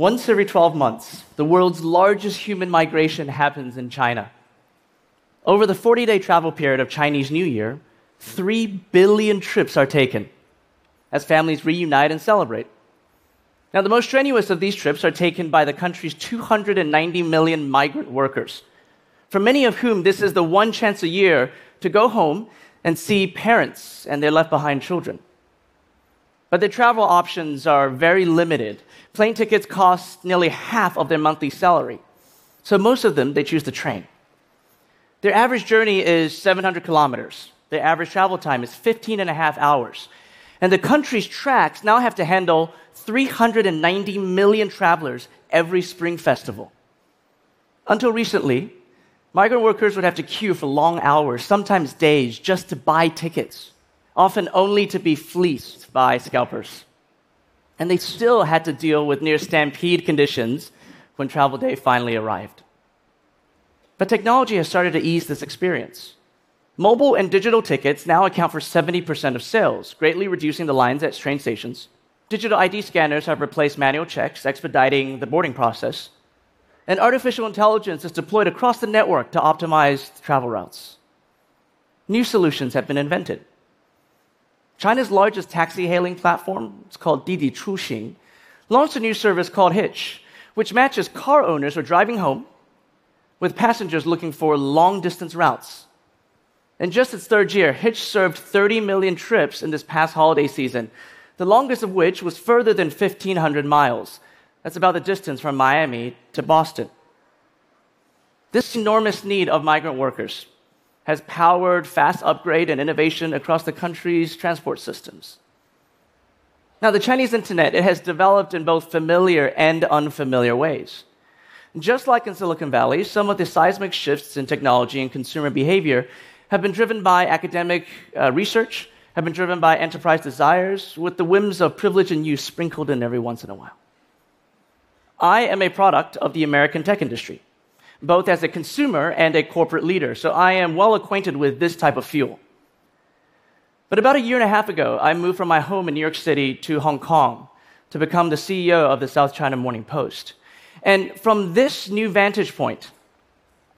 Once every 12 months, the world's largest human migration happens in China. Over the 40 day travel period of Chinese New Year, 3 billion trips are taken as families reunite and celebrate. Now, the most strenuous of these trips are taken by the country's 290 million migrant workers, for many of whom this is the one chance a year to go home and see parents and their left behind children. But their travel options are very limited. Plane tickets cost nearly half of their monthly salary. So most of them, they choose the train. Their average journey is 700 kilometers. Their average travel time is 15 and a half hours. And the country's tracks now have to handle 390 million travelers every spring festival. Until recently, migrant workers would have to queue for long hours, sometimes days, just to buy tickets, often only to be fleeced by scalpers. And they still had to deal with near stampede conditions when travel day finally arrived. But technology has started to ease this experience. Mobile and digital tickets now account for 70% of sales, greatly reducing the lines at train stations. Digital ID scanners have replaced manual checks, expediting the boarding process. And artificial intelligence is deployed across the network to optimize travel routes. New solutions have been invented. China's largest taxi hailing platform, it's called Didi Chuxing, launched a new service called Hitch, which matches car owners who are driving home with passengers looking for long distance routes. In just its third year, Hitch served 30 million trips in this past holiday season, the longest of which was further than 1,500 miles. That's about the distance from Miami to Boston. This enormous need of migrant workers has powered fast upgrade and innovation across the country's transport systems. Now, the Chinese internet, it has developed in both familiar and unfamiliar ways. Just like in Silicon Valley, some of the seismic shifts in technology and consumer behavior have been driven by academic uh, research have been driven by enterprise desires with the whims of privilege and use sprinkled in every once in a while. I am a product of the American tech industry, both as a consumer and a corporate leader, so I am well acquainted with this type of fuel. But about a year and a half ago, I moved from my home in New York City to Hong Kong to become the CEO of the South China Morning Post. And from this new vantage point,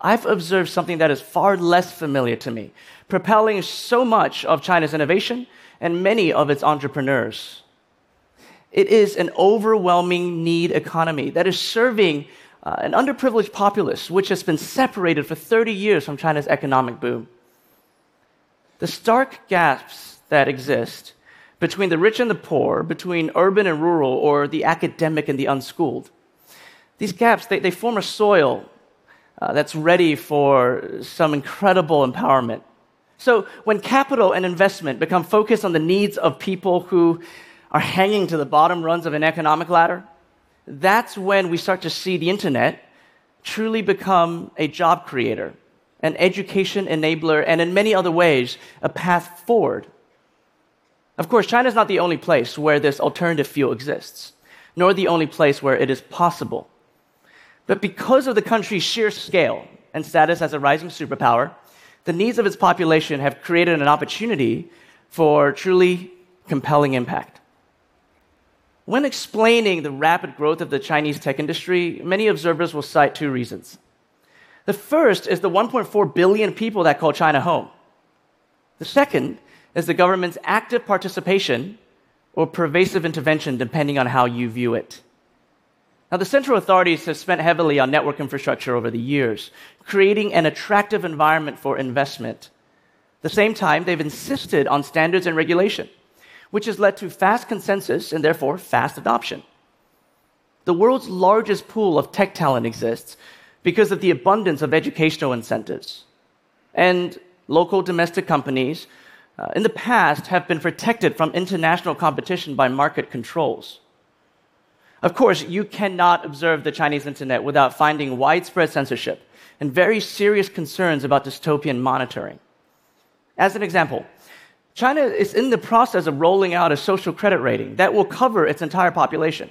I've observed something that is far less familiar to me, propelling so much of China's innovation and many of its entrepreneurs. It is an overwhelming need economy that is serving uh, an underprivileged populace which has been separated for 30 years from China's economic boom. The stark gaps that exist between the rich and the poor, between urban and rural, or the academic and the unschooled, these gaps, they, they form a soil uh, that's ready for some incredible empowerment. So, when capital and investment become focused on the needs of people who are hanging to the bottom rungs of an economic ladder, that's when we start to see the internet truly become a job creator, an education enabler, and in many other ways, a path forward. Of course, China is not the only place where this alternative fuel exists, nor the only place where it is possible. But because of the country's sheer scale and status as a rising superpower, the needs of its population have created an opportunity for truly compelling impact. When explaining the rapid growth of the Chinese tech industry, many observers will cite two reasons. The first is the 1.4 billion people that call China home. The second is the government's active participation or pervasive intervention, depending on how you view it. Now, the central authorities have spent heavily on network infrastructure over the years, creating an attractive environment for investment. At the same time, they've insisted on standards and regulation, which has led to fast consensus and therefore fast adoption. The world's largest pool of tech talent exists because of the abundance of educational incentives. And local domestic companies uh, in the past have been protected from international competition by market controls. Of course, you cannot observe the Chinese internet without finding widespread censorship and very serious concerns about dystopian monitoring. As an example, China is in the process of rolling out a social credit rating that will cover its entire population,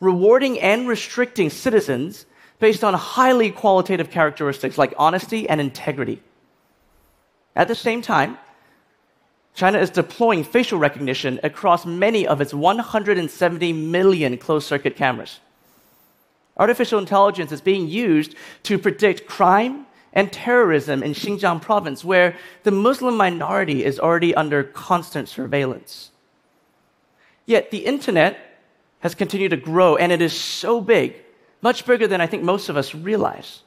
rewarding and restricting citizens based on highly qualitative characteristics like honesty and integrity. At the same time, China is deploying facial recognition across many of its 170 million closed circuit cameras. Artificial intelligence is being used to predict crime and terrorism in Xinjiang province, where the Muslim minority is already under constant surveillance. Yet the internet has continued to grow, and it is so big, much bigger than I think most of us realize.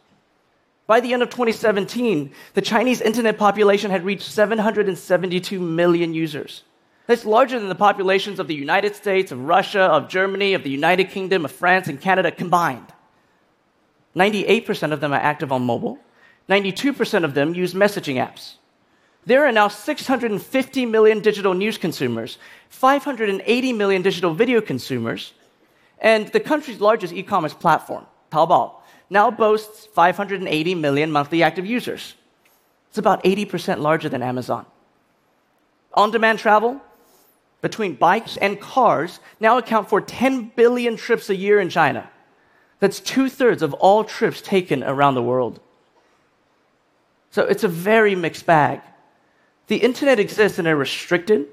By the end of 2017, the Chinese internet population had reached 772 million users. That's larger than the populations of the United States, of Russia, of Germany, of the United Kingdom, of France, and Canada combined. 98% of them are active on mobile, 92% of them use messaging apps. There are now 650 million digital news consumers, 580 million digital video consumers, and the country's largest e commerce platform, Taobao, now boasts 580 million monthly active users. It's about 80% larger than Amazon. On demand travel between bikes and cars now account for 10 billion trips a year in China. That's two thirds of all trips taken around the world. So it's a very mixed bag. The internet exists in a restricted,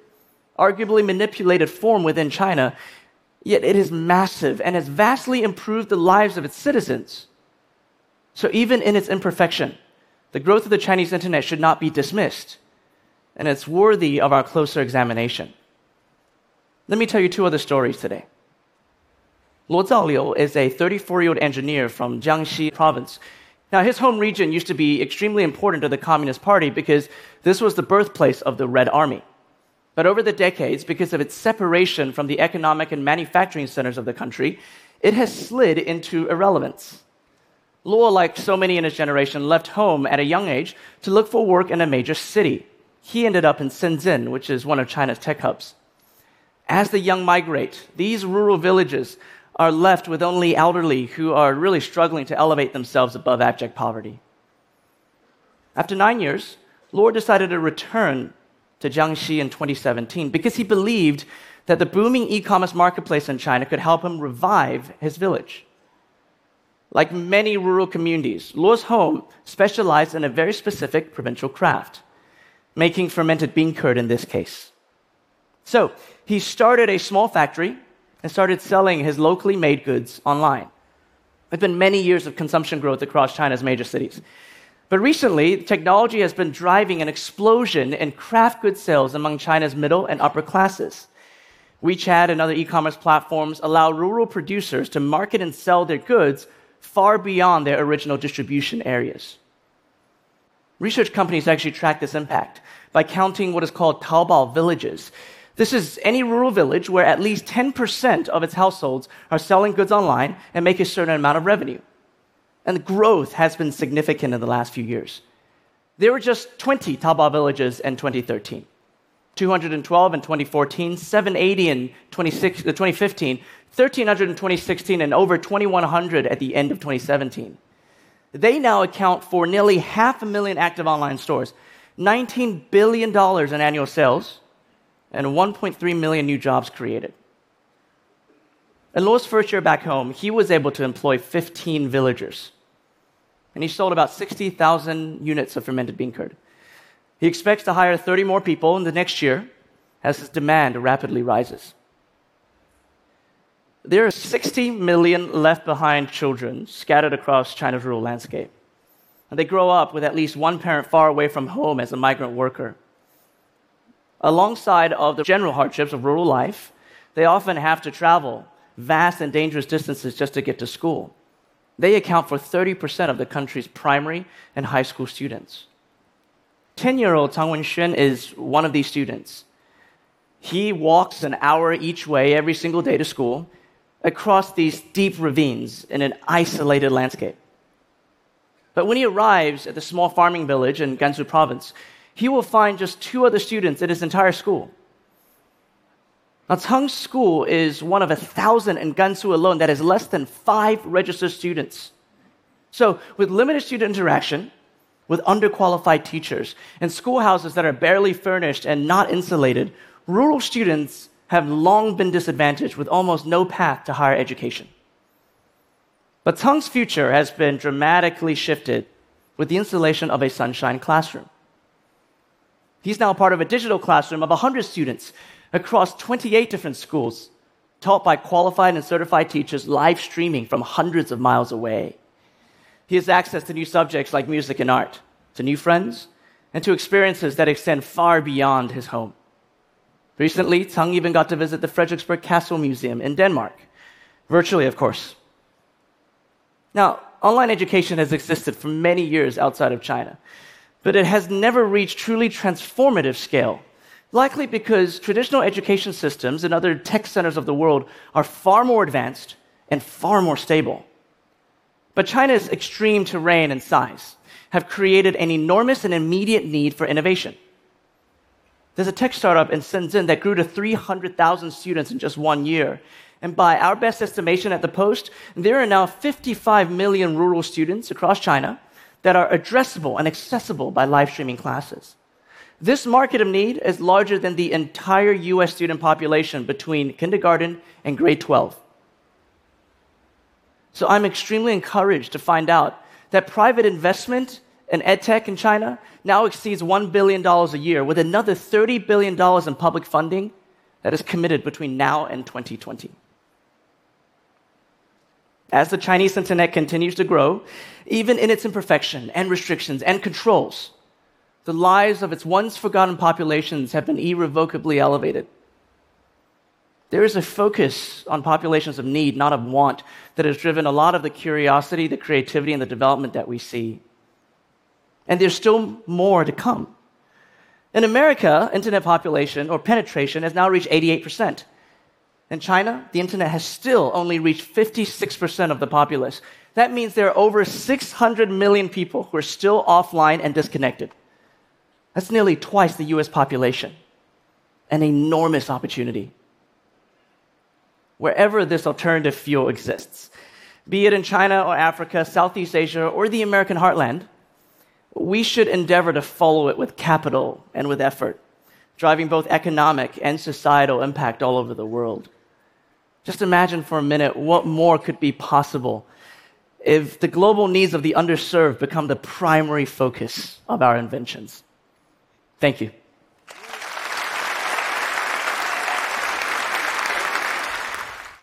arguably manipulated form within China, yet it is massive and has vastly improved the lives of its citizens. So, even in its imperfection, the growth of the Chinese internet should not be dismissed, and it's worthy of our closer examination. Let me tell you two other stories today. Luo Zaoliu is a 34 year old engineer from Jiangxi province. Now, his home region used to be extremely important to the Communist Party because this was the birthplace of the Red Army. But over the decades, because of its separation from the economic and manufacturing centers of the country, it has slid into irrelevance. Luo, like so many in his generation, left home at a young age to look for work in a major city. He ended up in Shenzhen, which is one of China's tech hubs. As the young migrate, these rural villages are left with only elderly who are really struggling to elevate themselves above abject poverty. After nine years, Luo decided to return to Jiangxi in 2017 because he believed that the booming e commerce marketplace in China could help him revive his village. Like many rural communities, Luo's home specialized in a very specific provincial craft, making fermented bean curd in this case. So he started a small factory and started selling his locally made goods online. There have been many years of consumption growth across China's major cities. But recently, technology has been driving an explosion in craft goods sales among China's middle and upper classes. WeChat and other e commerce platforms allow rural producers to market and sell their goods far beyond their original distribution areas. Research companies actually track this impact by counting what is called Taobao villages. This is any rural village where at least 10% of its households are selling goods online and make a certain amount of revenue. And the growth has been significant in the last few years. There were just 20 Taobao villages in 2013. 212 in 2014, 780 in 2015, uh, 1,300 in 2016, and over 2,100 at the end of 2017. They now account for nearly half a million active online stores, $19 billion in annual sales, and 1.3 million new jobs created. In Luo's first year back home, he was able to employ 15 villagers, and he sold about 60,000 units of fermented bean curd. He expects to hire 30 more people in the next year as his demand rapidly rises. There are 60 million left behind children scattered across China's rural landscape. And they grow up with at least one parent far away from home as a migrant worker. Alongside of the general hardships of rural life, they often have to travel vast and dangerous distances just to get to school. They account for 30% of the country's primary and high school students. 10 year old Tang Wenxuan is one of these students. He walks an hour each way every single day to school across these deep ravines in an isolated landscape. But when he arrives at the small farming village in Gansu province, he will find just two other students in his entire school. Now, Tang's school is one of a thousand in Gansu alone that has less than five registered students. So, with limited student interaction, with underqualified teachers, and schoolhouses that are barely furnished and not insulated, rural students have long been disadvantaged with almost no path to higher education. But Tang's future has been dramatically shifted with the installation of a sunshine classroom. He's now part of a digital classroom of 100 students across 28 different schools, taught by qualified and certified teachers live streaming from hundreds of miles away. He has access to new subjects like music and art, to new friends, and to experiences that extend far beyond his home. Recently, Tang even got to visit the Frederiksborg Castle Museum in Denmark, virtually, of course. Now, online education has existed for many years outside of China, but it has never reached truly transformative scale, likely because traditional education systems in other tech centers of the world are far more advanced and far more stable. But China's extreme terrain and size have created an enormous and immediate need for innovation. There's a tech startup in Shenzhen that grew to 300,000 students in just one year. And by our best estimation at the Post, there are now 55 million rural students across China that are addressable and accessible by live streaming classes. This market of need is larger than the entire US student population between kindergarten and grade 12. So I'm extremely encouraged to find out that private investment in edtech in China now exceeds $1 billion a year, with another $30 billion in public funding that is committed between now and 2020. As the Chinese internet continues to grow, even in its imperfection and restrictions and controls, the lives of its once forgotten populations have been irrevocably elevated. There is a focus on populations of need, not of want, that has driven a lot of the curiosity, the creativity, and the development that we see. And there's still more to come. In America, internet population or penetration has now reached 88%. In China, the internet has still only reached 56% of the populace. That means there are over 600 million people who are still offline and disconnected. That's nearly twice the US population. An enormous opportunity wherever this alternative fuel exists, be it in China or Africa, Southeast Asia, or the American heartland, we should endeavor to follow it with capital and with effort, driving both economic and societal impact all over the world. Just imagine for a minute what more could be possible if the global needs of the underserved become the primary focus of our inventions. Thank you.